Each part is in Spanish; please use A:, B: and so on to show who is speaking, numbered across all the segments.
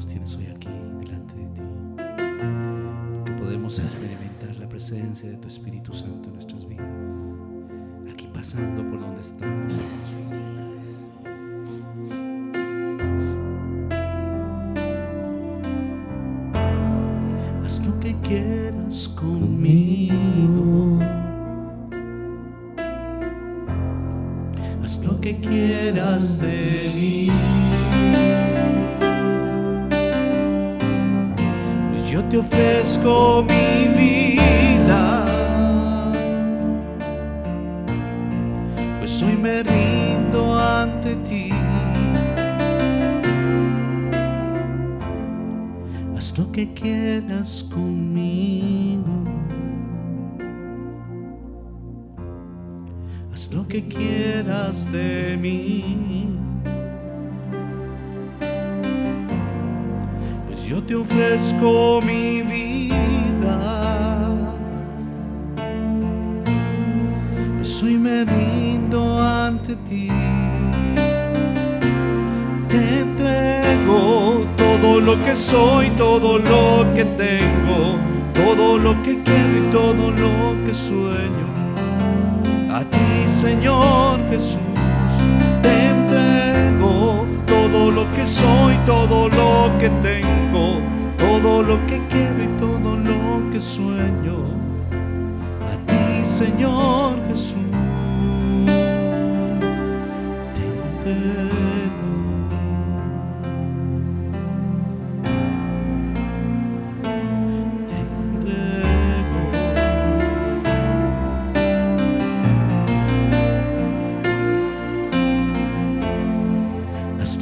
A: nos tienes hoy aquí delante de ti. Que podemos experimentar la presencia de tu Espíritu Santo en nuestras vidas. Aquí pasando por donde estamos. Haz lo que quieras conmigo. Haz lo que quieras de ofrezco mi vida.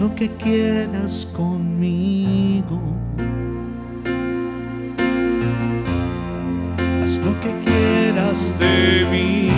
A: Lo que quieras conmigo. Haz lo que quieras de mí.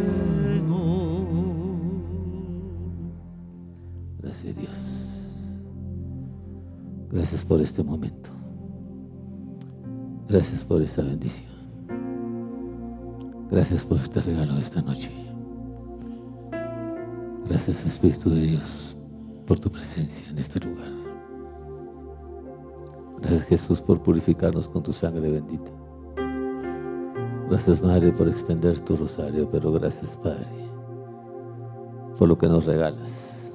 B: Gracias por este momento. Gracias por esta bendición. Gracias por este regalo de esta noche. Gracias Espíritu de Dios por tu presencia en este lugar. Gracias Jesús por purificarnos con tu sangre bendita. Gracias Madre por extender tu rosario, pero gracias Padre por lo que nos regalas,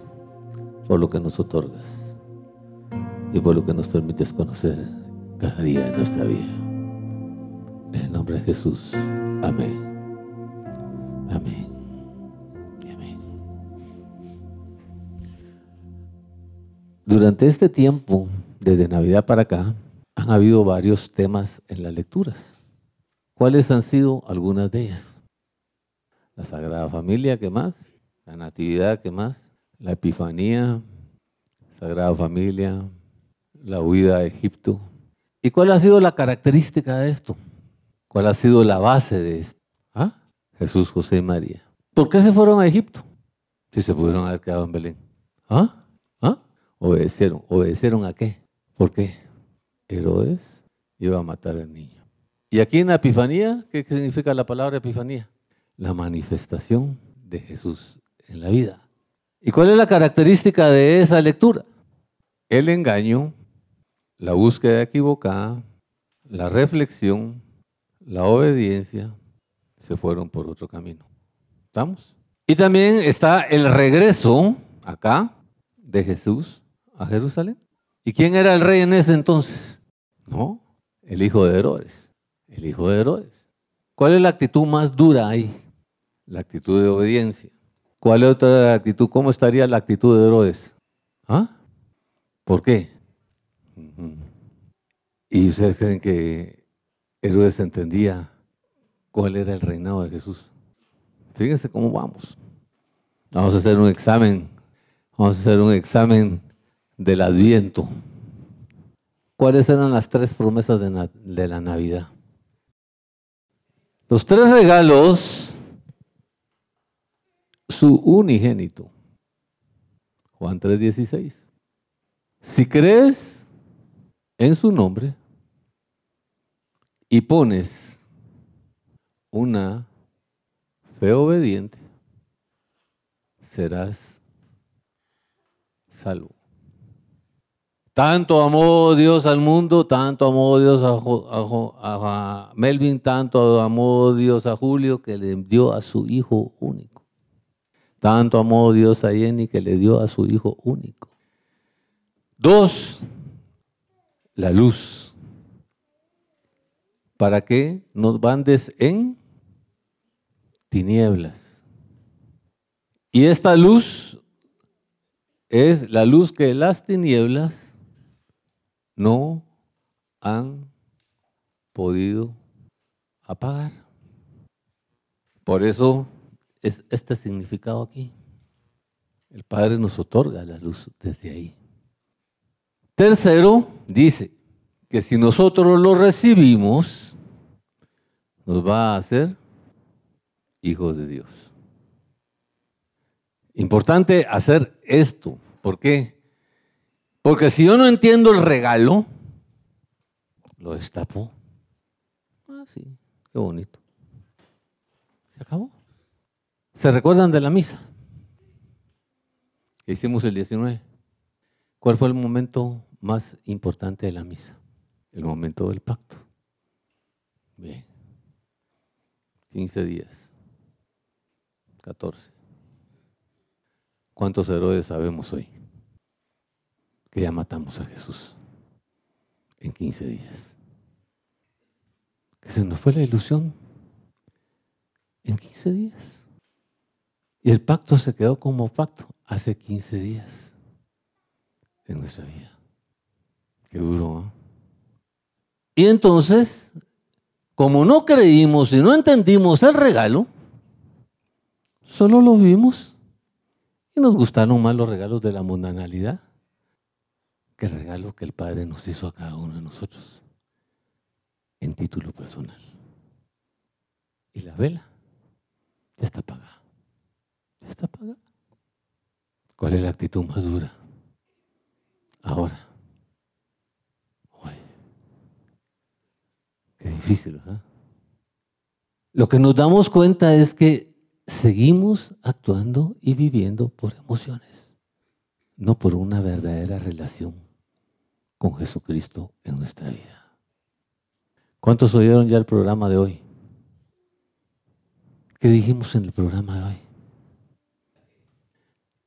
B: por lo que nos otorgas y por lo que nos permites conocer cada día de nuestra vida. En el nombre de Jesús. Amén. Amén. Amén. Durante este tiempo, desde Navidad para acá, han habido varios temas en las lecturas. ¿Cuáles han sido algunas de ellas? La Sagrada Familia, ¿qué más? La Natividad, ¿qué más? La Epifanía, Sagrada Familia, la huida a Egipto. ¿Y cuál ha sido la característica de esto? ¿Cuál ha sido la base de esto? ¿Ah? Jesús, José y María. ¿Por qué se fueron a Egipto? Si se pudieron haber quedado en Belén. ¿Ah? ¿Ah? Obedecieron. ¿Obedecieron a qué? ¿Por qué? Herodes iba a matar al niño. Y aquí en la Epifanía, ¿qué significa la palabra Epifanía? La manifestación de Jesús en la vida. ¿Y cuál es la característica de esa lectura? El engaño, la búsqueda equivocada, la reflexión, la obediencia, se fueron por otro camino. ¿Estamos? Y también está el regreso acá de Jesús a Jerusalén. ¿Y quién era el rey en ese entonces? No, el hijo de Herodes. El hijo de Herodes. ¿Cuál es la actitud más dura ahí? La actitud de obediencia. ¿Cuál es otra actitud? ¿Cómo estaría la actitud de Herodes? ¿Ah? ¿Por qué? ¿Y ustedes creen que Herodes entendía cuál era el reinado de Jesús? Fíjense cómo vamos. Vamos a hacer un examen. Vamos a hacer un examen del Adviento. ¿Cuáles eran las tres promesas de, de la Navidad? Los tres regalos, su unigénito. Juan 3:16. Si crees en su nombre y pones una fe obediente, serás salvo. Tanto amó Dios al mundo, tanto amó Dios a, Melvin, tanto amó Dios a Julio que le dio a su hijo único. Tanto amó Dios a Jenny que le dio a su hijo único. Dos, la luz. ¿Para que nos bandes en tinieblas? Y esta luz es la luz que las tinieblas no han podido apagar. Por eso es este significado aquí. El Padre nos otorga la luz desde ahí. Tercero, dice que si nosotros lo recibimos, nos va a hacer hijos de Dios. Importante hacer esto. ¿Por qué? Porque si yo no entiendo el regalo, lo destapo. Ah, sí, qué bonito. Se acabó. ¿Se recuerdan de la misa? Que hicimos el 19. ¿Cuál fue el momento más importante de la misa? El momento del pacto. Bien. 15 días. 14. ¿Cuántos héroes sabemos hoy? que ya matamos a Jesús en 15 días. Que se nos fue la ilusión en 15 días. Y el pacto se quedó como pacto hace 15 días en nuestra vida. Qué. Y entonces, como no creímos y no entendimos el regalo, solo lo vimos y nos gustaron más los regalos de la mundanalidad que regalo que el Padre nos hizo a cada uno de nosotros en título personal. Y la vela ya está apagada. Ya está apagada. ¿Cuál es la actitud más dura? Ahora. Qué difícil, ¿verdad? Lo que nos damos cuenta es que seguimos actuando y viviendo por emociones, no por una verdadera relación con Jesucristo en nuestra vida. ¿Cuántos oyeron ya el programa de hoy? ¿Qué dijimos en el programa de hoy?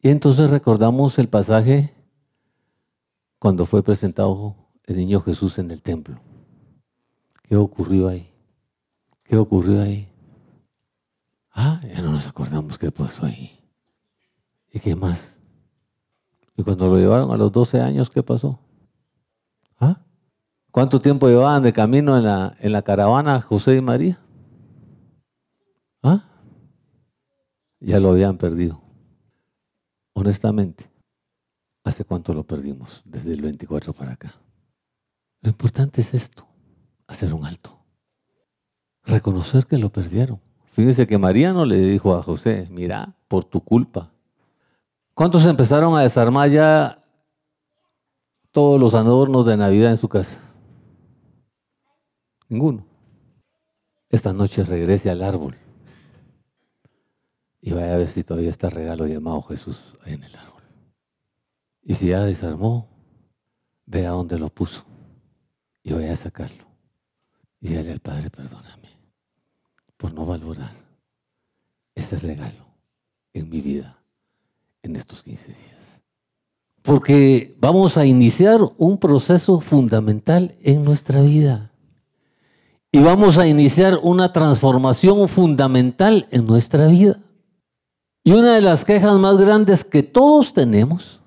B: Y entonces recordamos el pasaje cuando fue presentado el niño Jesús en el templo. ¿Qué ocurrió ahí? ¿Qué ocurrió ahí? Ah, ya no nos acordamos qué pasó ahí. ¿Y qué más? Y cuando lo llevaron a los 12 años, ¿qué pasó? ¿Ah? ¿Cuánto tiempo llevaban de camino en la, en la caravana José y María? ¿Ah? Ya lo habían perdido. Honestamente, ¿hace cuánto lo perdimos? Desde el 24 para acá. Lo importante es esto, hacer un alto. Reconocer que lo perdieron. Fíjense que María no le dijo a José, mira, por tu culpa. ¿Cuántos empezaron a desarmar ya todos los adornos de Navidad en su casa? Ninguno. Esta noche regrese al árbol y vaya a ver si todavía está el regalo llamado Jesús en el árbol. Y si ya desarmó, vea dónde lo puso y vaya a sacarlo. Y dile al Padre, perdóname por no valorar ese regalo en mi vida en estos 15 días porque vamos a iniciar un proceso fundamental en nuestra vida. Y vamos a iniciar una transformación fundamental en nuestra vida. Y una de las quejas más grandes que todos tenemos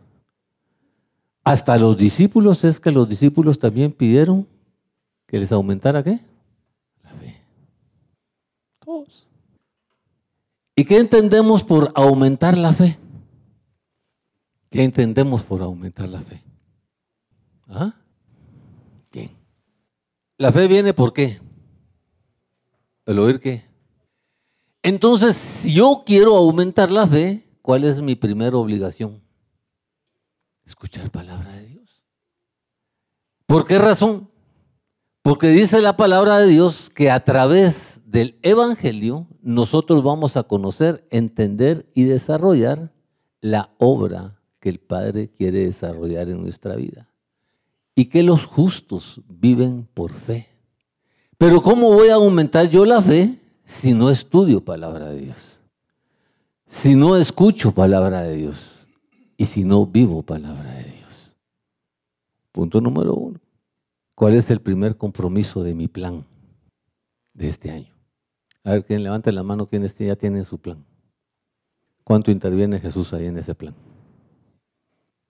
B: Hasta los discípulos es que los discípulos también pidieron que les aumentara qué? La fe. Todos. ¿Y qué entendemos por aumentar la fe? ¿Qué entendemos por aumentar la fe? ¿Ah? Bien. La fe viene por qué? ¿El oír qué? Entonces, si yo quiero aumentar la fe, ¿cuál es mi primera obligación? Escuchar palabra de Dios. ¿Por qué razón? Porque dice la palabra de Dios que a través del Evangelio nosotros vamos a conocer, entender y desarrollar la obra que el Padre quiere desarrollar en nuestra vida. Y que los justos viven por fe. Pero ¿cómo voy a aumentar yo la fe si no estudio palabra de Dios? Si no escucho palabra de Dios y si no vivo palabra de Dios. Punto número uno. ¿Cuál es el primer compromiso de mi plan de este año? A ver, quién levante la mano, quienes ya tienen su plan. ¿Cuánto interviene Jesús ahí en ese plan?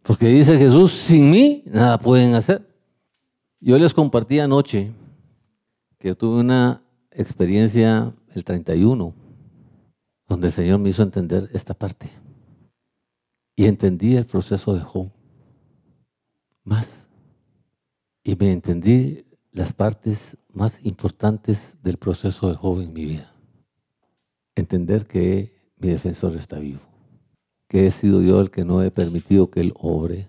B: Porque dice Jesús, sin mí nada pueden hacer. Yo les compartí anoche que tuve una experiencia el 31, donde el Señor me hizo entender esta parte. Y entendí el proceso de Job más. Y me entendí las partes más importantes del proceso de Job en mi vida. Entender que mi defensor está vivo, que he sido yo el que no he permitido que él obre,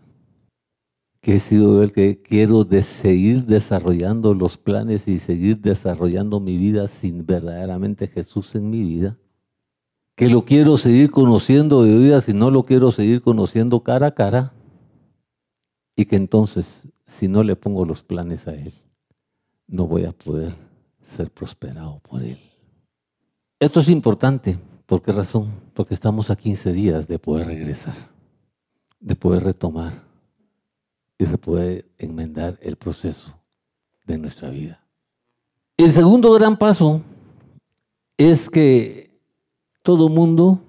B: que he sido yo el que quiero de seguir desarrollando los planes y seguir desarrollando mi vida sin verdaderamente Jesús en mi vida, que lo quiero seguir conociendo de vida si no lo quiero seguir conociendo cara a cara, y que entonces, si no le pongo los planes a Él, no voy a poder ser prosperado por Él. Esto es importante. ¿Por qué razón? Porque estamos a 15 días de poder regresar, de poder retomar y de poder enmendar el proceso de nuestra vida. El segundo gran paso es que todo mundo,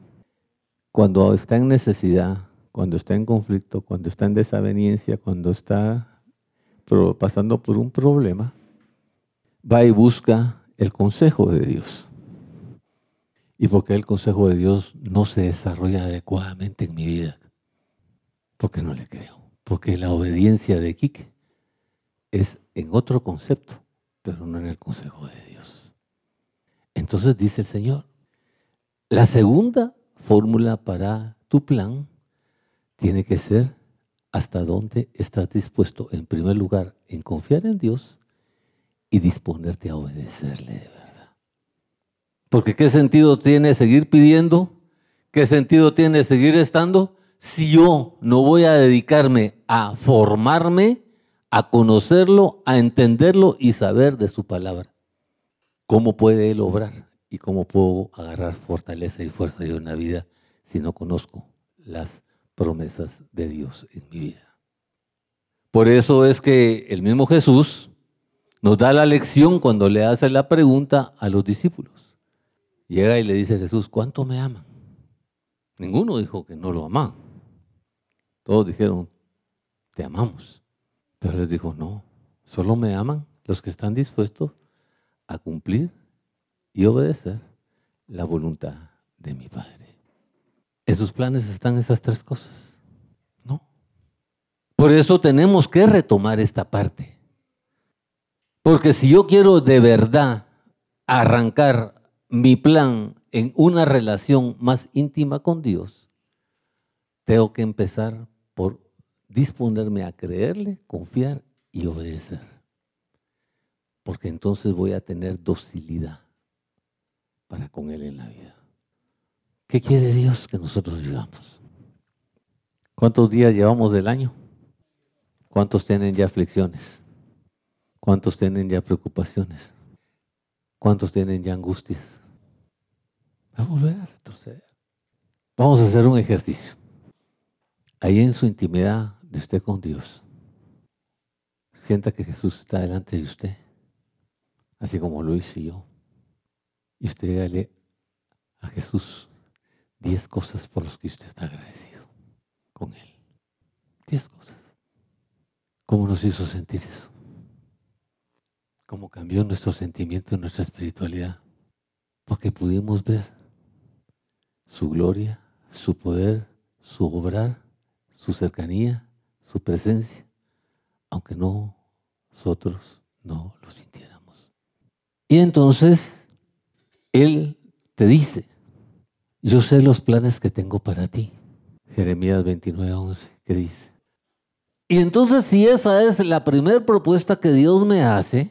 B: cuando está en necesidad, cuando está en conflicto, cuando está en desaveniencia, cuando está pasando por un problema, va y busca el consejo de Dios. ¿Y por qué el consejo de Dios no se desarrolla adecuadamente en mi vida? Porque no le creo. Porque la obediencia de Quique es en otro concepto, pero no en el consejo de Dios. Entonces dice el Señor, la segunda fórmula para tu plan tiene que ser hasta dónde estás dispuesto, en primer lugar, en confiar en Dios y disponerte a obedecerle de verdad. Porque ¿qué sentido tiene seguir pidiendo? ¿Qué sentido tiene seguir estando si yo no voy a dedicarme a formarme, a conocerlo, a entenderlo y saber de su palabra? ¿Cómo puede Él obrar? ¿Y cómo puedo agarrar fortaleza y fuerza de una vida si no conozco las promesas de Dios en mi vida? Por eso es que el mismo Jesús nos da la lección cuando le hace la pregunta a los discípulos. Llega y le dice Jesús, ¿cuánto me aman? Ninguno dijo que no lo amaban. Todos dijeron, te amamos. Pero les dijo, no, solo me aman los que están dispuestos a cumplir y obedecer la voluntad de mi Padre. En sus planes están esas tres cosas, ¿no? Por eso tenemos que retomar esta parte. Porque si yo quiero de verdad arrancar mi plan en una relación más íntima con Dios, tengo que empezar por disponerme a creerle, confiar y obedecer. Porque entonces voy a tener docilidad para con Él en la vida. ¿Qué quiere Dios que nosotros vivamos? ¿Cuántos días llevamos del año? ¿Cuántos tienen ya aflicciones? ¿Cuántos tienen ya preocupaciones? ¿Cuántos tienen ya angustias? Vamos a retroceder. Vamos a hacer un ejercicio. Ahí en su intimidad de usted con Dios, sienta que Jesús está delante de usted, así como lo hice yo. Y usted dígale a Jesús diez cosas por las que usted está agradecido con Él. Diez cosas. ¿Cómo nos hizo sentir eso? ¿Cómo cambió nuestro sentimiento y nuestra espiritualidad? Porque pudimos ver su gloria, su poder, su obrar, su cercanía, su presencia, aunque no nosotros no lo sintiéramos. Y entonces Él te dice, yo sé los planes que tengo para ti. Jeremías 29, 11, que dice. Y entonces si esa es la primera propuesta que Dios me hace,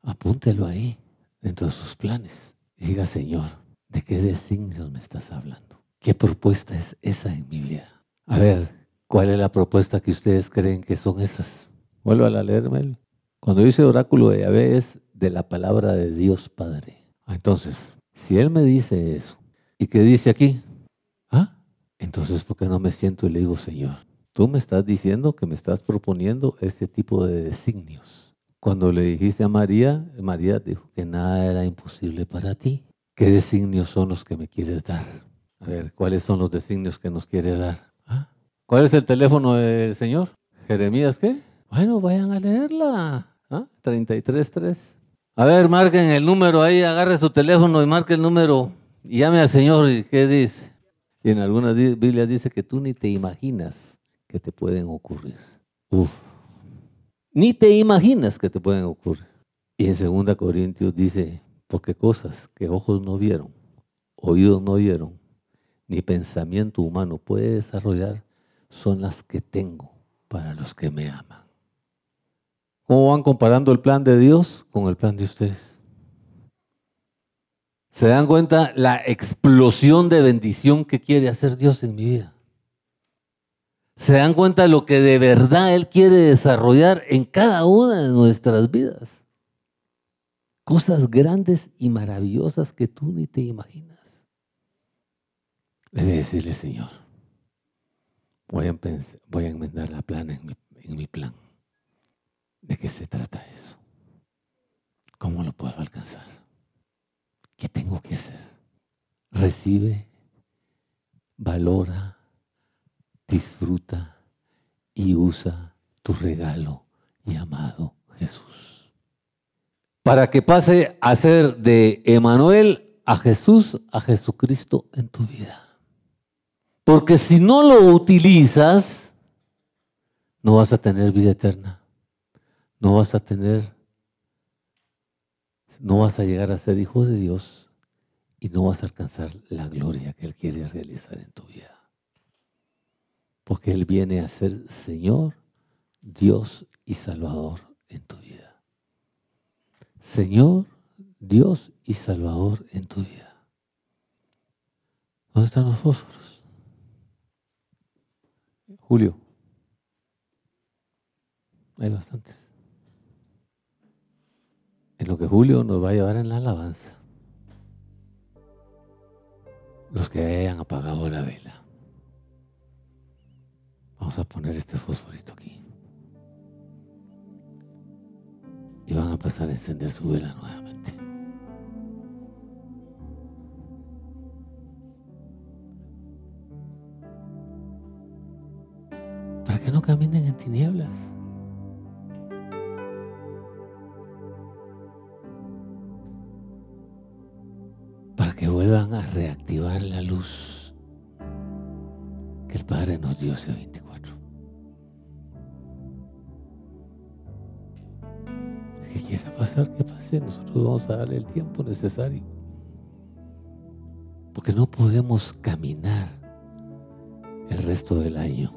B: apúntelo ahí, dentro de sus planes. diga, Señor, ¿de qué designios me estás hablando? ¿Qué propuesta es esa en mi vida? A ver, ¿cuál es la propuesta que ustedes creen que son esas? Vuelvo a leerme. Cuando dice oráculo de Yahvé es de la palabra de Dios Padre. Ah, entonces, si Él me dice eso, ¿y qué dice aquí? ¿Ah? Entonces, ¿por qué no me siento y le digo, Señor, tú me estás diciendo que me estás proponiendo este tipo de designios? Cuando le dijiste a María, María dijo que nada era imposible para ti. ¿Qué designios son los que me quieres dar? A ver, ¿cuáles son los designios que nos quiere dar? ¿Ah? ¿Cuál es el teléfono del Señor? ¿Jeremías qué? Bueno, vayan a leerla. ¿Ah? 33.3. A ver, marquen el número ahí, agarre su teléfono y marque el número y llame al Señor. ¿Y qué dice? Y en algunas Biblias dice que tú ni te imaginas que te pueden ocurrir. Uf. Ni te imaginas que te pueden ocurrir. Y en 2 Corintios dice, porque cosas que ojos no vieron, oídos no oyeron, ni pensamiento humano puede desarrollar, son las que tengo para los que me aman. ¿Cómo van comparando el plan de Dios con el plan de ustedes? ¿Se dan cuenta la explosión de bendición que quiere hacer Dios en mi vida? ¿Se dan cuenta de lo que de verdad Él quiere desarrollar en cada una de nuestras vidas? Cosas grandes y maravillosas que tú ni te imaginas. Es decirle, Señor, voy a, voy a enmendar la plana en mi plan. ¿De qué se trata eso? ¿Cómo lo puedo alcanzar? ¿Qué tengo que hacer? Recibe, valora, disfruta y usa tu regalo llamado Jesús. Para que pase a ser de Emanuel a Jesús, a Jesucristo en tu vida. Porque si no lo utilizas, no vas a tener vida eterna no vas a tener, no vas a llegar a ser hijo de Dios y no vas a alcanzar la gloria que Él quiere realizar en tu vida. Porque Él viene a ser Señor, Dios y Salvador en tu vida. Señor, Dios y Salvador en tu vida. ¿Dónde están los fósforos? Julio. Hay bastantes en lo que Julio nos va a llevar en la alabanza. Los que hayan apagado la vela. Vamos a poner este fosforito aquí. Y van a pasar a encender su vela nuevamente. Para que no caminen en tinieblas. Vuelvan a reactivar la luz que el Padre nos dio ese 24. Que quiera pasar, que pase, nosotros vamos a darle el tiempo necesario. Porque no podemos caminar el resto del año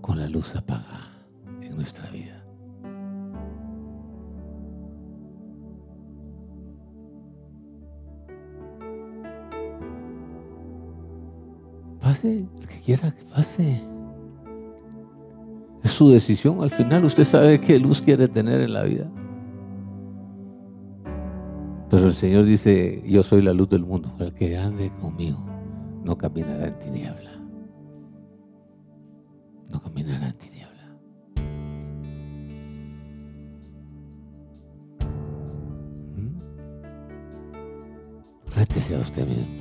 B: con la luz apagada en nuestra vida. El que quiera que pase. Es su decisión. Al final usted sabe qué luz quiere tener en la vida. Pero el Señor dice, yo soy la luz del mundo. El que ande conmigo no caminará en tiniebla. No caminará en tiniebla. ¿Mm? Rétese a usted mismo.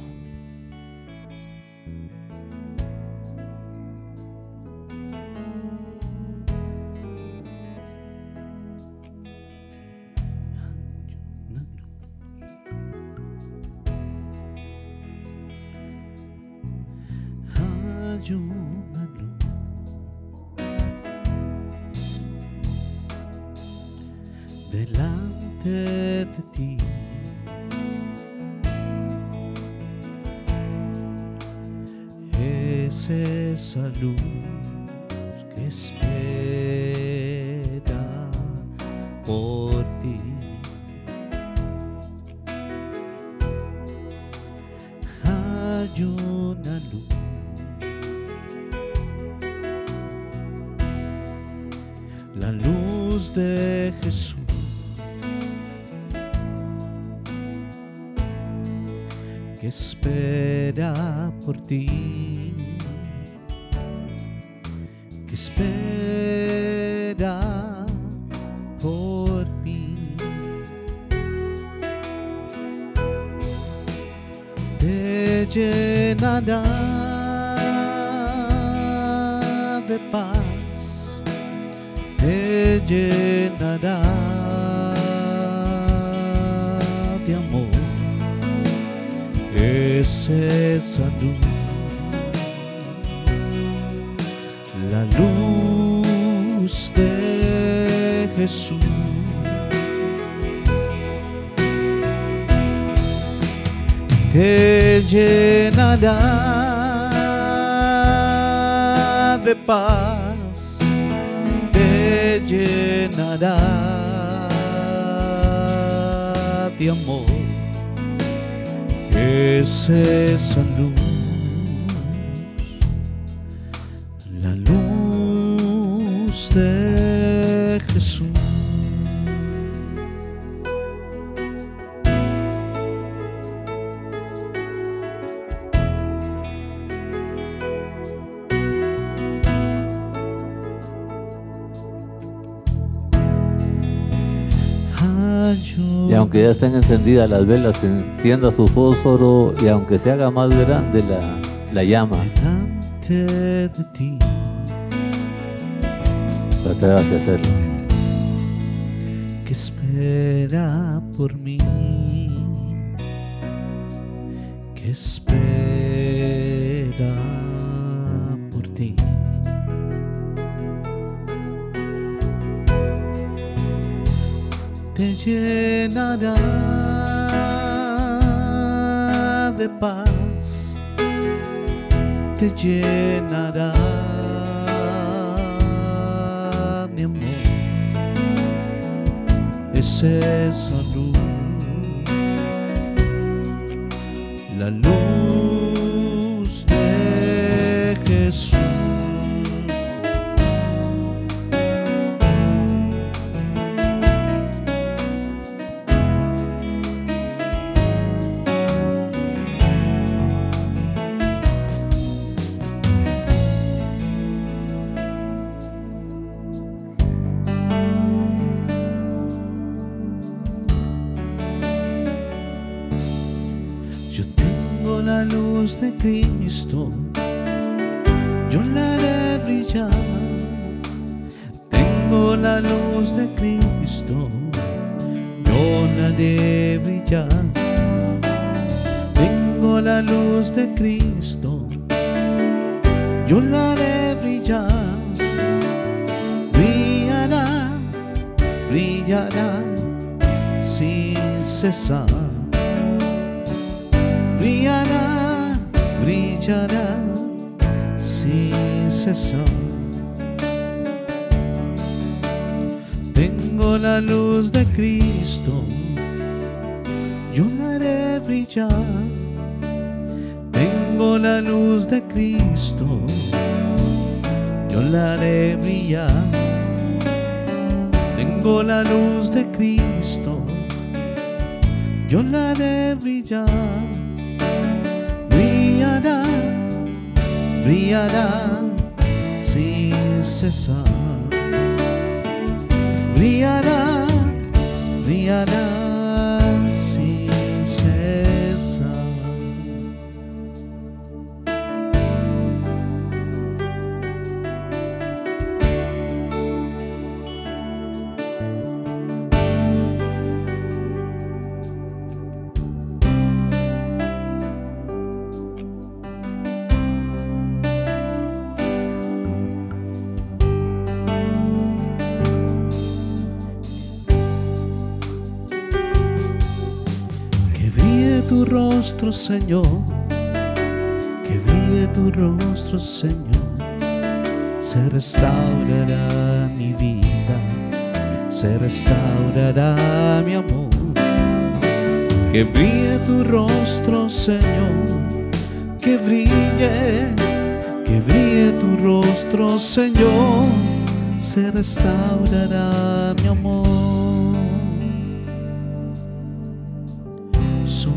A: Delante de ti. Es esa que espera llenará de amor. Es esa
B: aunque ya estén encendidas las velas, encienda su fósforo y aunque se haga más grande la, la llama,
A: delante de ti,
B: atrévase a hacerlo.
A: que espera por mí, que espera Te llenará de paz, te llenará de amor. Es esa la luz la luz de Cristo, yo la haré brillar. Tengo la luz de Cristo, yo la haré brillar. Tengo la luz de Cristo, yo la haré brillar. Brillará, brillará sin cesar brillará sin cesar. Tengo la luz de Cristo, yo la haré brillar. Tengo la luz de Cristo, yo la haré brillar. Tengo la luz de Cristo, yo la haré brillar brillará sin cesar. Brillará, brillará rostro, Señor. Que brille tu rostro, Señor. Se restaurará mi vida. Se restaurará mi amor. Que brille tu rostro, Señor. Que brille, que brille tu rostro, Señor. Se restaurará mi amor.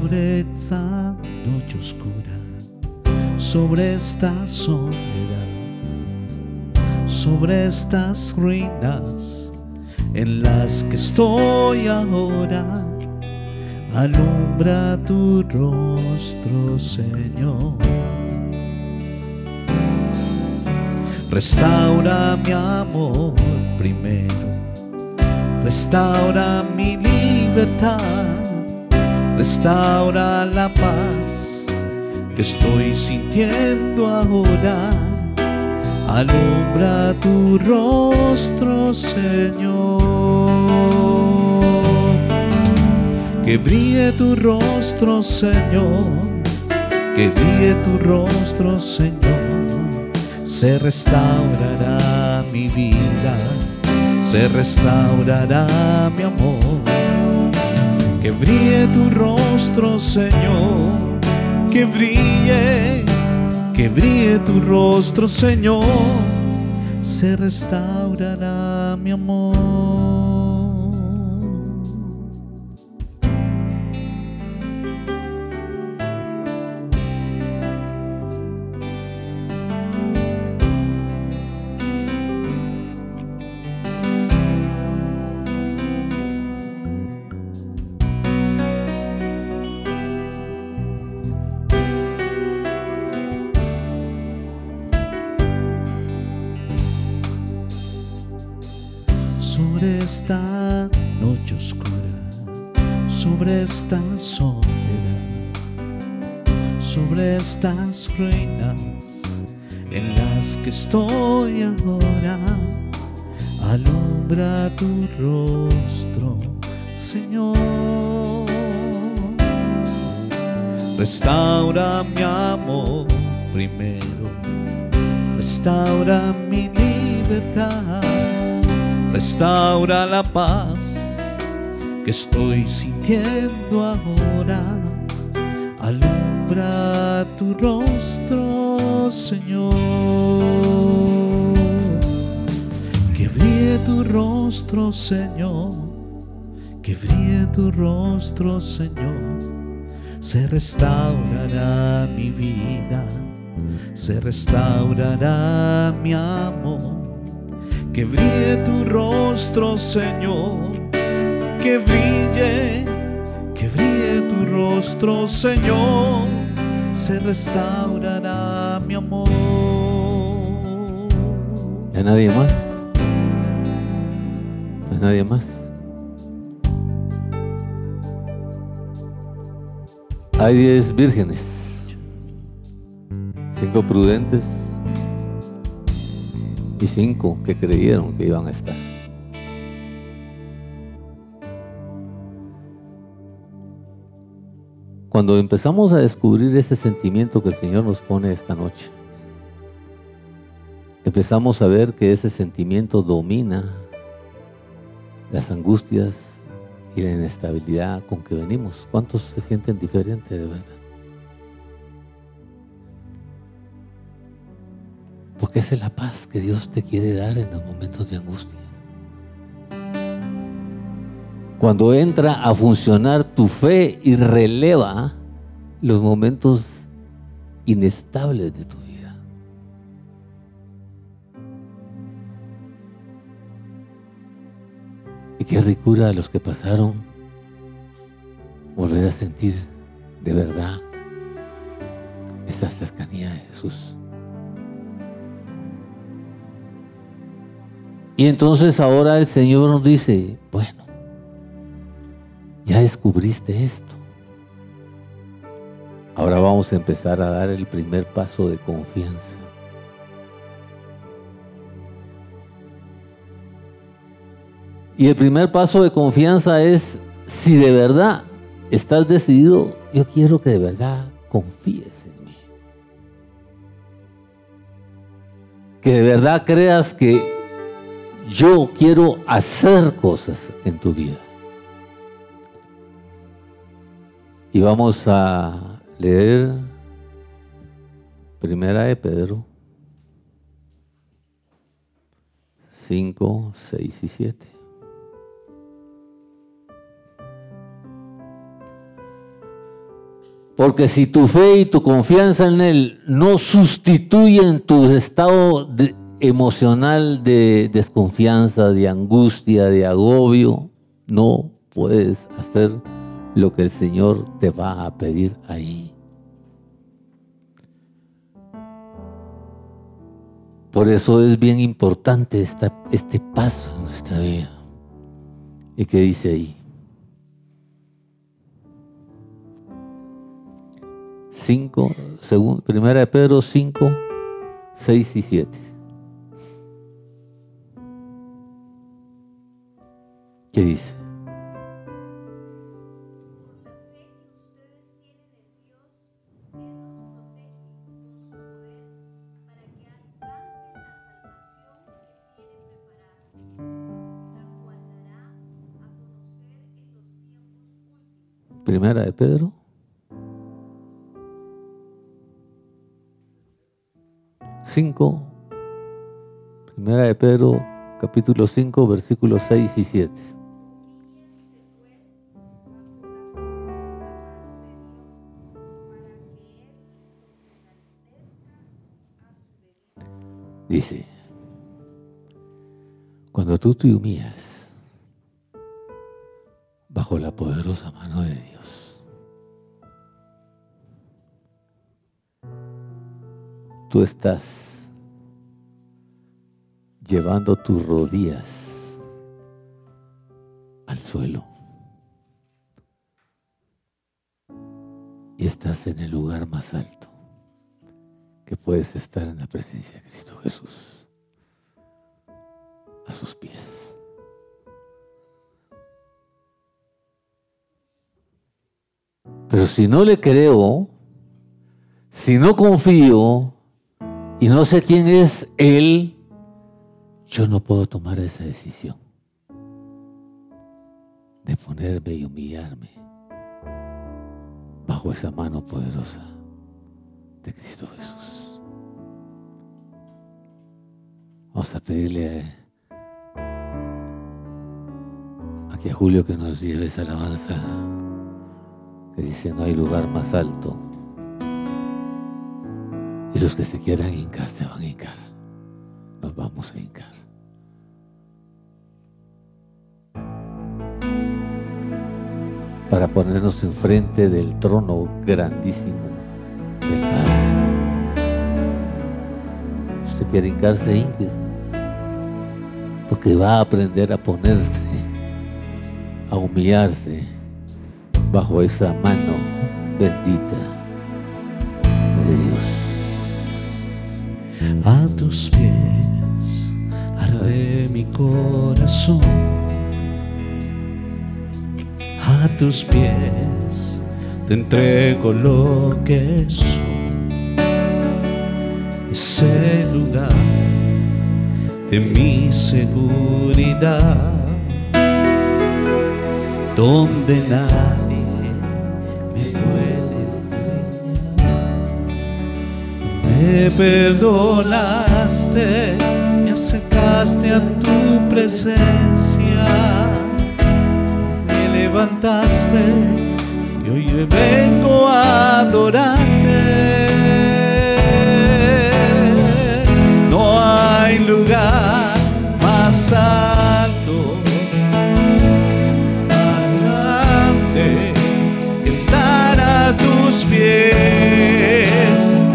A: Sobre esta noche oscura, sobre esta soledad, sobre estas ruinas en las que estoy ahora. Alumbra tu rostro, Señor. Restaura mi amor primero, restaura mi libertad restaura la paz que estoy sintiendo ahora. Alumbra tu rostro, Señor. Que brille tu rostro, Señor. Que brille tu rostro, Señor. Se restaurará mi vida. Se restaurará mi amor que brille tu rostro, Señor, que brille, que brille tu rostro, Señor, se restaurará mi amor. Ruinas en las que estoy ahora. Alumbra tu rostro, Señor. Restaura mi amor primero. Restaura mi libertad. Restaura la paz que estoy sintiendo ahora. Alumbra tu rostro, Señor. Que brille tu rostro, Señor. Que brille tu rostro, Señor. Se restaurará mi vida. Se restaurará mi amor. Que brille tu rostro, Señor. Que brille, rostro, Señor se restaurará mi amor.
B: ¿A nadie más? ¿A nadie más? Hay diez vírgenes, cinco prudentes y cinco que creyeron que iban a estar. Cuando empezamos a descubrir ese sentimiento que el Señor nos pone esta noche, empezamos a ver que ese sentimiento domina las angustias y la inestabilidad con que venimos. ¿Cuántos se sienten diferentes de verdad? Porque esa es la paz que Dios te quiere dar en los momentos de angustia. Cuando entra a funcionar tu fe y releva los momentos inestables de tu vida. Y qué ricura a los que pasaron volver a sentir de verdad esa cercanía de Jesús. Y entonces ahora el Señor nos dice, bueno, ya descubriste esto. Ahora vamos a empezar a dar el primer paso de confianza. Y el primer paso de confianza es si de verdad estás decidido yo quiero que de verdad confíes en mí. Que de verdad creas que yo quiero hacer cosas en tu vida. Y vamos a leer Primera de Pedro 5, 6 y 7. Porque si tu fe y tu confianza en Él no sustituyen tu estado emocional de desconfianza, de angustia, de agobio, no puedes hacer lo que el Señor te va a pedir ahí. Por eso es bien importante este paso en nuestra vida. ¿Y qué dice ahí? 5, primera de Pedro 5, 6 y 7. ¿Qué dice? Primera de Pedro. Cinco. Primera de Pedro, capítulo 5, versículos 6 y 7. Dice, cuando tú te humillas, bajo la poderosa mano de Dios. Tú estás llevando tus rodillas al suelo y estás en el lugar más alto que puedes estar en la presencia de Cristo Jesús a sus pies. Pero si no le creo, si no confío y no sé quién es Él, yo no puedo tomar esa decisión de ponerme y humillarme bajo esa mano poderosa de Cristo Jesús. Vamos a pedirle aquí a Julio que nos lleve esa alabanza que dice no hay lugar más alto. Y los que se quieran hincar se van a hincar. Nos vamos a hincar. Para ponernos enfrente del trono grandísimo del Padre. Si usted quiere hincarse, hínquese. Porque va a aprender a ponerse, a humillarse bajo esa mano bendita de
A: Dios. A tus pies arde mi corazón. A tus pies te entrego lo que soy. Ese lugar de mi seguridad donde nadie Me perdonaste, me acercaste a tu presencia, me levantaste y hoy vengo a adorarte.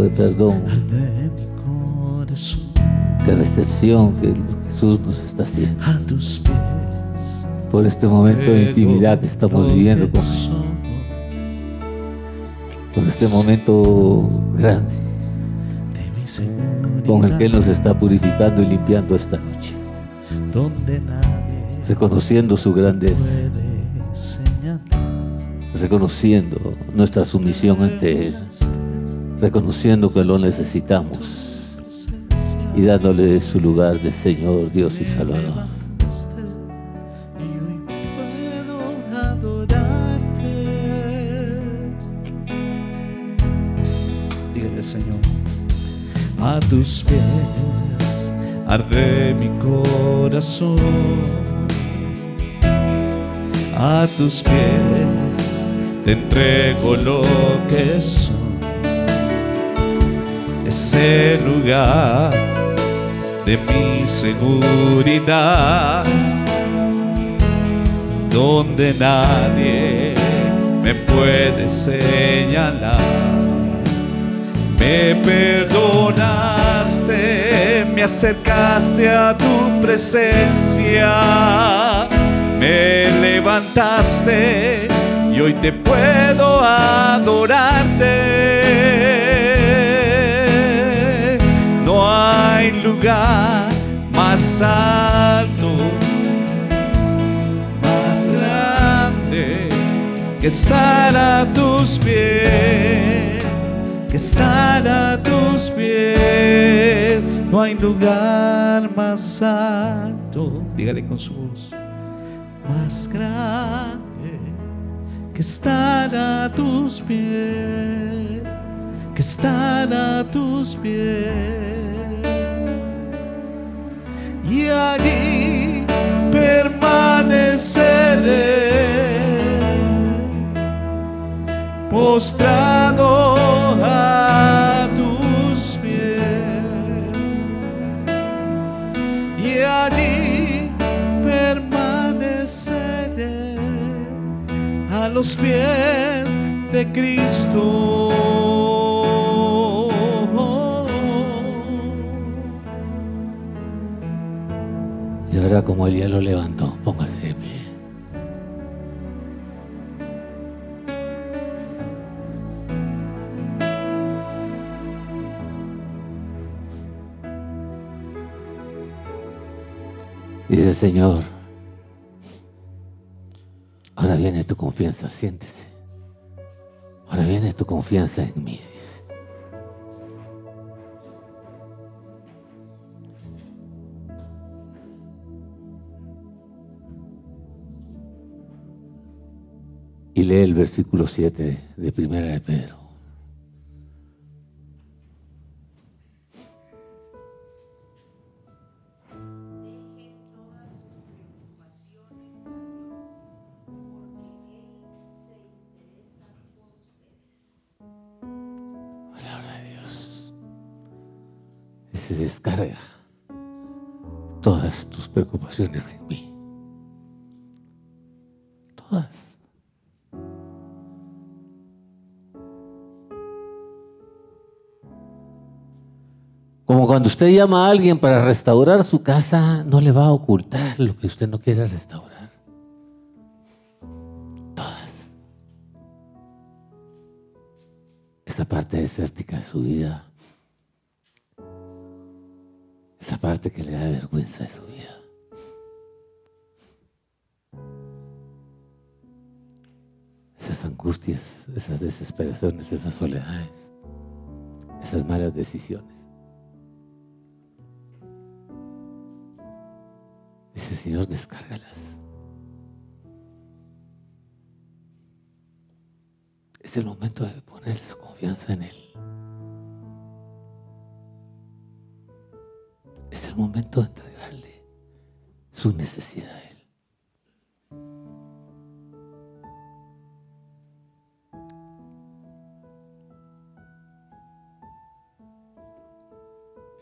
B: de perdón, de recepción que Jesús nos está haciendo. Por este momento de intimidad que estamos viviendo con. Por este momento grande con el que Él nos está purificando y limpiando esta noche. Reconociendo su grandeza. Reconociendo nuestra sumisión ante Él. Reconociendo que lo necesitamos. Y dándole su lugar de Señor, Dios y Salvador.
A: Dígale, Señor, a tus pies arde mi corazón. A tus pies te entrego lo que soy. Ese lugar de mi seguridad, donde nadie me puede señalar me perdonaste, me acercaste a tu presencia, me levantaste y hoy te puedo adorarte. Lugar más alto, más grande que estar a tus pies que estar a tus pies. No hay lugar más alto, dígale con su voz, más grande que estar a tus pies, que estar a tus pies. Y allí permaneceré postrado a tus pies y allí permaneceré a los pies de Cristo.
B: Ahora como ya lo levantó, póngase de pie. Dice Señor, ahora viene tu confianza, siéntese. Ahora viene tu confianza en mí, Y lee el versículo 7 de Primera de Pedro. se descarga todas tus preocupaciones en mí. Cuando usted llama a alguien para restaurar su casa, no le va a ocultar lo que usted no quiere restaurar. Todas. Esa parte desértica de su vida esa parte que le da vergüenza de su vida. Esas angustias, esas desesperaciones, esas soledades, esas malas decisiones. Señor, descárgalas. Es el momento de poner su confianza en Él. Es el momento de entregarle su necesidad a Él.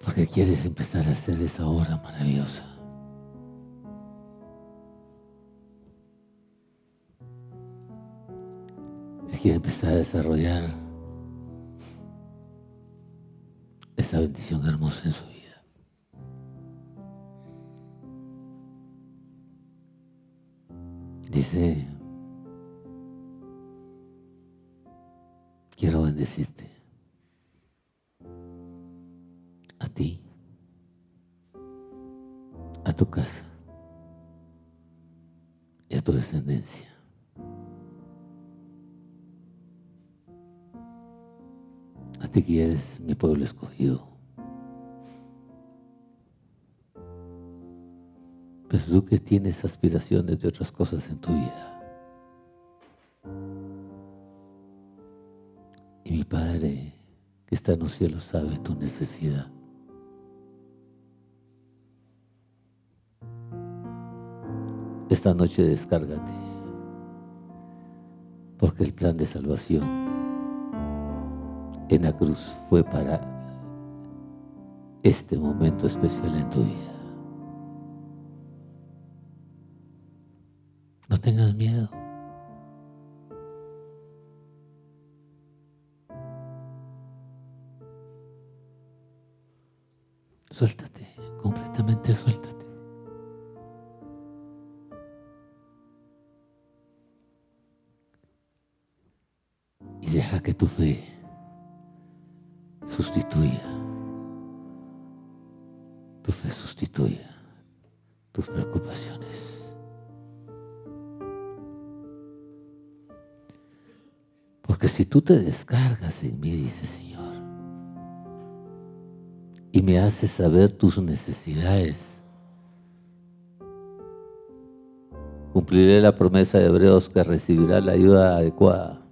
B: Porque quieres empezar a hacer esa obra maravillosa. Quiere empezar a desarrollar esa bendición hermosa en su vida. Dice, quiero bendecirte a ti, a tu casa y a tu descendencia. A ti que eres mi pueblo escogido. Pero tú que tienes aspiraciones de otras cosas en tu vida. Y mi Padre que está en los cielos sabe tu necesidad. Esta noche descárgate, porque el plan de salvación en la cruz fue para este momento especial en tu vida. No tengas miedo. Suéltate, completamente suéltate. Y deja que tu fe sustituya, tu fe sustituya tus preocupaciones. Porque si tú te descargas en mí, dice Señor, y me haces saber tus necesidades, cumpliré la promesa de Hebreos que recibirá la ayuda adecuada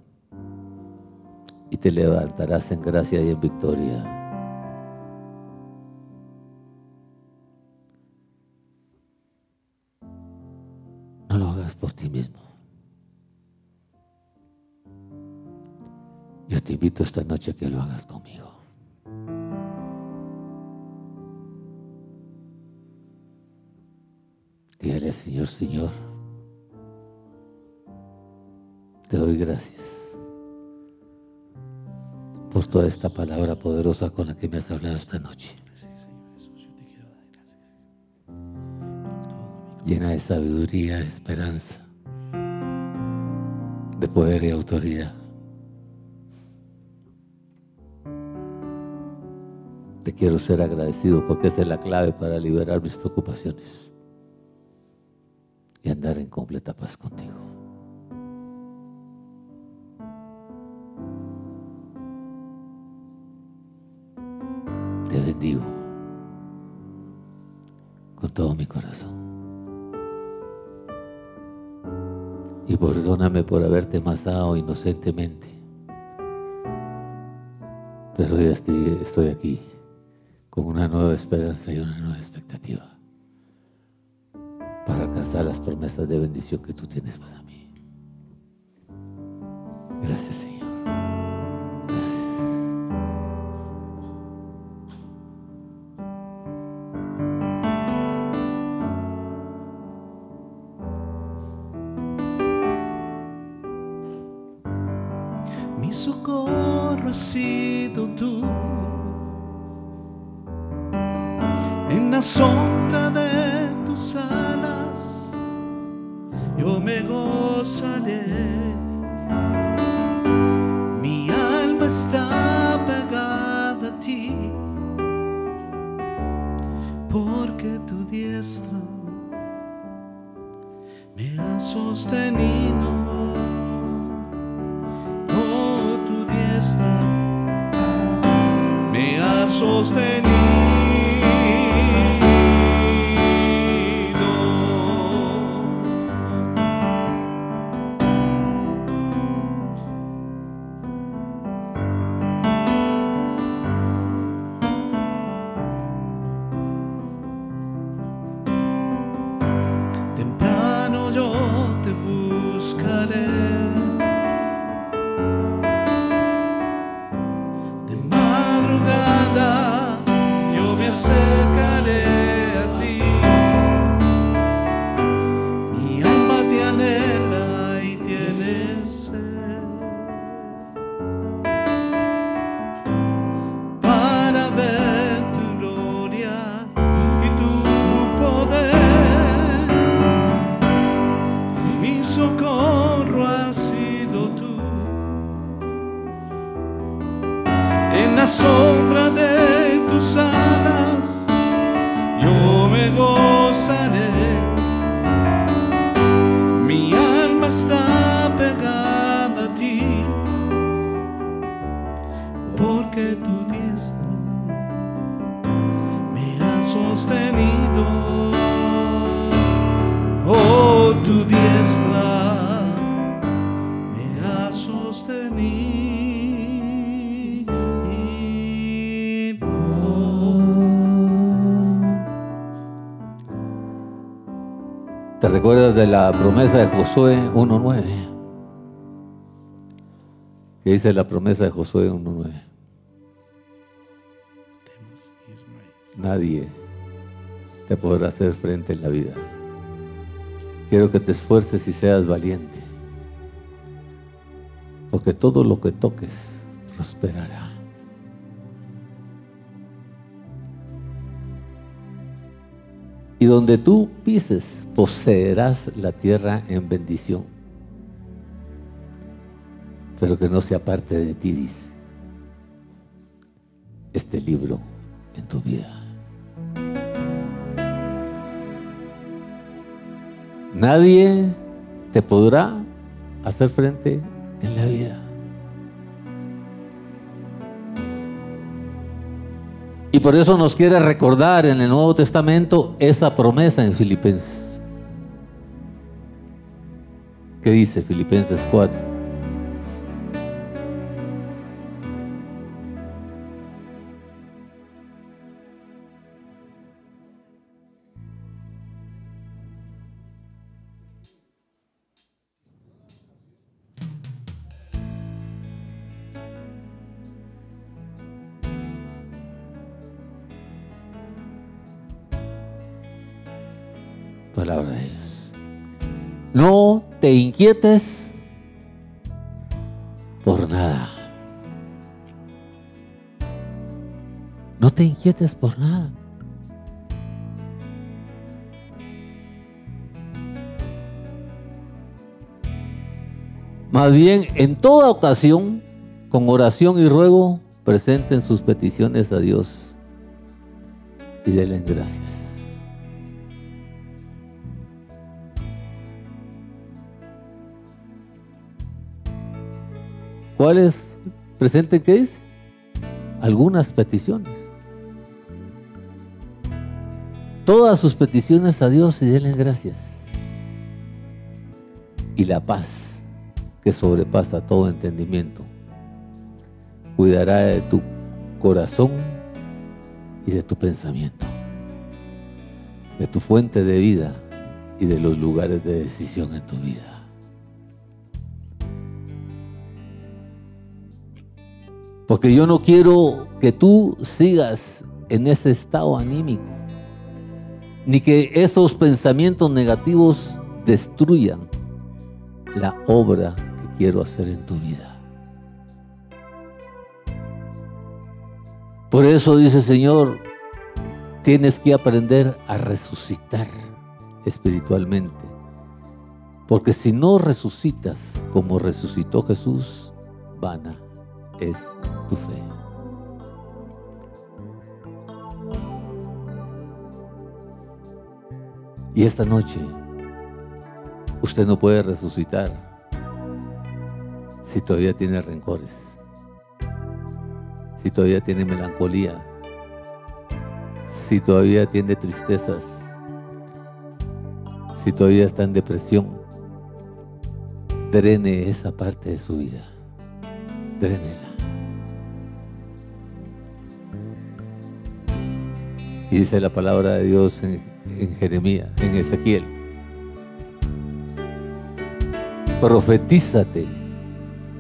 B: te levantarás en gracia y en victoria. No lo hagas por ti mismo. Yo te invito esta noche a que lo hagas conmigo. Dígale Señor, Señor, te doy gracias por toda esta palabra poderosa con la que me has hablado esta noche. Llena de sabiduría, de esperanza, de poder y autoridad. Te quiero ser agradecido porque esa es la clave para liberar mis preocupaciones y andar en completa paz contigo. Bendigo con todo mi corazón. Y perdóname por haberte masado inocentemente. Pero ya estoy, estoy aquí con una nueva esperanza y una nueva expectativa para alcanzar las promesas de bendición que tú tienes para mí.
A: buscaré.
B: ¿Te recuerdas de la promesa de Josué 1.9? ¿Qué dice la promesa de Josué 1.9? Nadie te podrá hacer frente en la vida. Quiero que te esfuerces y seas valiente. Porque todo lo que toques prosperará. Y donde tú pises, poseerás la tierra en bendición. Pero que no sea parte de ti, dice, este libro en tu vida. Nadie te podrá hacer frente en la vida. Y por eso nos quiere recordar en el Nuevo Testamento esa promesa en Filipenses. ¿Qué dice Filipenses 4? Inquietes por nada. No te inquietes por nada. Más bien, en toda ocasión, con oración y ruego, presenten sus peticiones a Dios y denle gracias. ¿Cuáles presenten qué dice? Algunas peticiones. Todas sus peticiones a Dios y denle gracias. Y la paz que sobrepasa todo entendimiento cuidará de tu corazón y de tu pensamiento, de tu fuente de vida y de los lugares de decisión en tu vida. Porque yo no quiero que tú sigas en ese estado anímico, ni que esos pensamientos negativos destruyan la obra que quiero hacer en tu vida. Por eso dice Señor, tienes que aprender a resucitar espiritualmente. Porque si no resucitas como resucitó Jesús, vana es fe. Y esta noche usted no puede resucitar si todavía tiene rencores, si todavía tiene melancolía, si todavía tiene tristezas, si todavía está en depresión. Drene esa parte de su vida. Drénela. Y dice la palabra de Dios en, Jeremías, en Ezequiel. Profetízate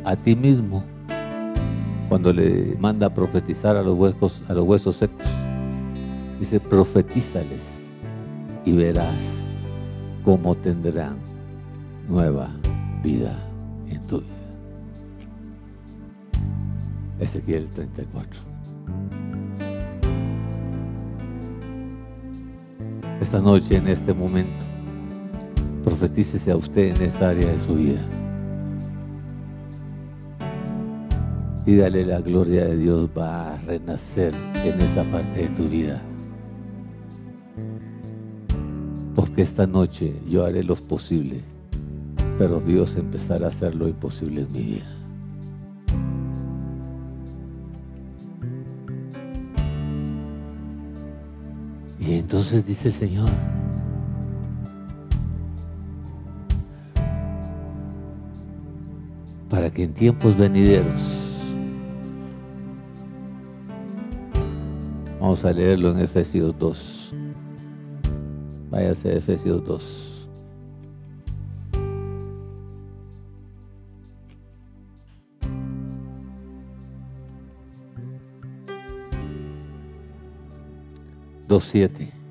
B: a ti mismo cuando le manda a profetizar a los huesos, a los huesos secos. Dice, profetízales y verás cómo tendrán nueva vida en tu vida. Ezequiel 34. Esta noche, en este momento, profetícese a usted en esta área de su vida. y dale la gloria de Dios va a renacer en esa parte de tu vida. Porque esta noche yo haré lo posible, pero Dios empezará a hacer lo imposible en mi vida. Entonces dice Señor, para que en tiempos venideros Vamos a leerlo en Efesios 2. Váyase a Efesios 2. Dos siete.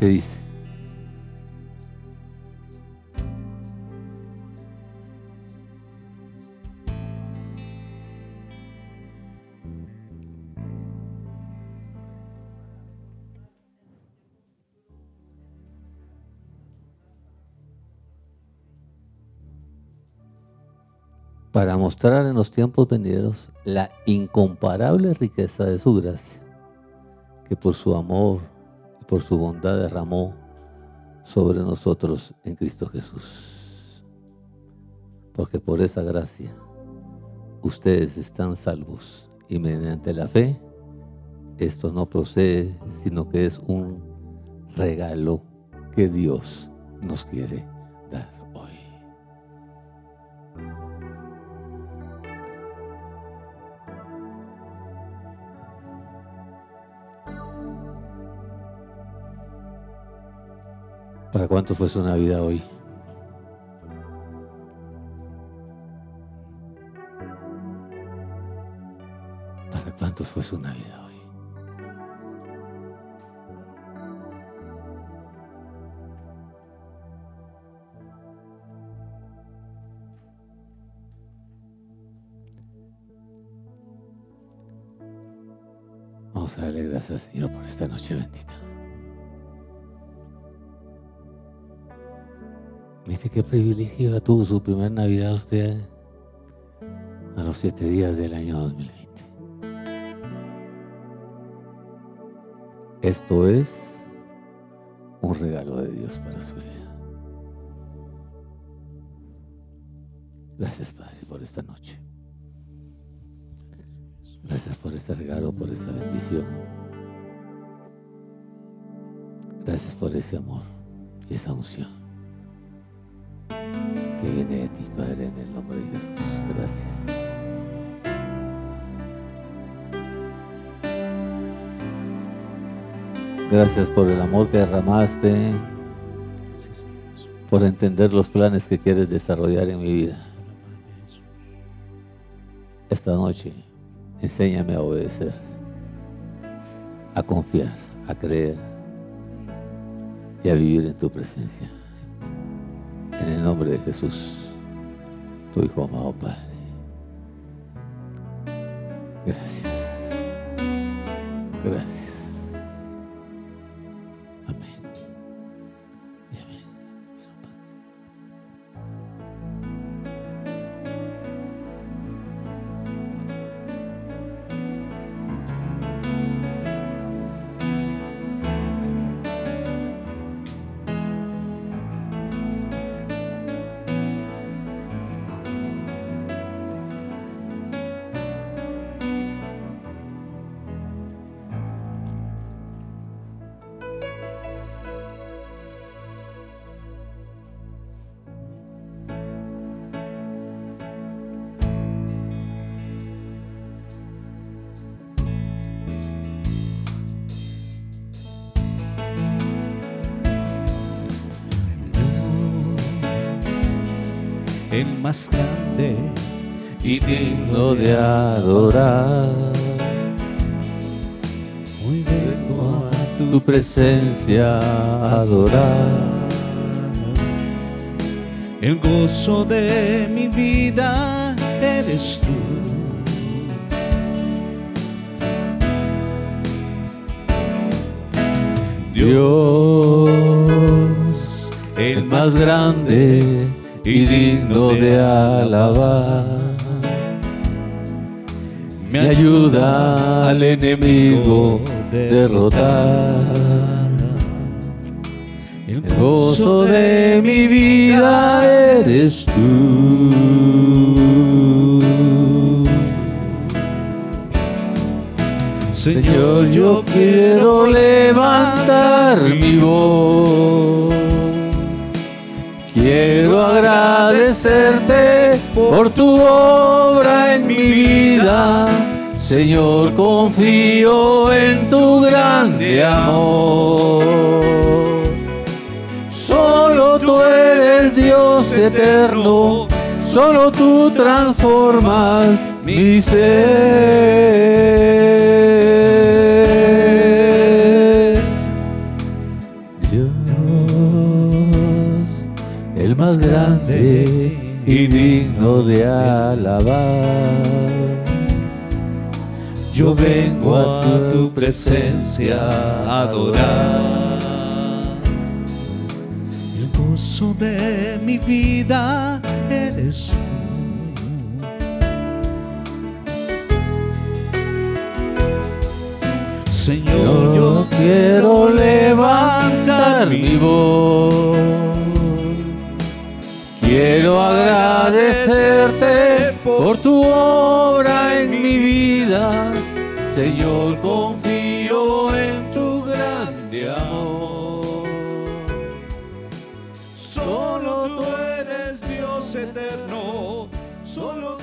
B: ¿Qué dice? para mostrar en los tiempos venideros la incomparable riqueza de su gracia, que por su amor por su bondad derramó sobre nosotros en Cristo Jesús. Porque por esa gracia ustedes están salvos y mediante la fe esto no procede, sino que es un regalo que Dios nos quiere ¿Para cuánto fue su Navidad hoy? ¿Para cuánto fue su Navidad hoy? Vamos a darle gracias, Señor, por esta noche bendita. Mire qué privilegio tuvo su primera Navidad usted a los siete días del año 2020. Esto es un regalo de Dios para su vida. Gracias, Padre, por esta noche. Gracias por este regalo, por esta bendición. Gracias por ese amor y esa unción que viene de ti, Padre, en el nombre de Jesús. Gracias. Gracias por el amor que derramaste, por entender los planes que quieres desarrollar en mi vida. Esta noche, enséñame a obedecer, a confiar, a creer y a vivir en tu presencia. En el nombre de Jesús, tu Hijo amado Padre. Gracias. Gracias.
A: Más grande y
B: digno de adorar.
A: Hoy vengo a
B: tu presencia adorar.
A: El gozo de mi vida eres tú.
B: Dios, el más grande y digno de alabar. Me ayuda al enemigo derrotar. El gozo de mi vida eres tú. Señor, yo quiero levantar mi voz. Agradecerte por tu obra en mi vida. Señor, confío en tu grande amor. Solo tú eres Dios eterno, solo tú transformas mi ser. Más grande y digno de alabar. Yo vengo a tu presencia a adorar.
A: El gozo de mi vida eres tú. Señor,
B: Yo quiero levantar mi voz. Quiero agradecerte por tu obra en mi vida. Señor, confío en tu grande amor.
A: Solo tú eres Dios eterno, solo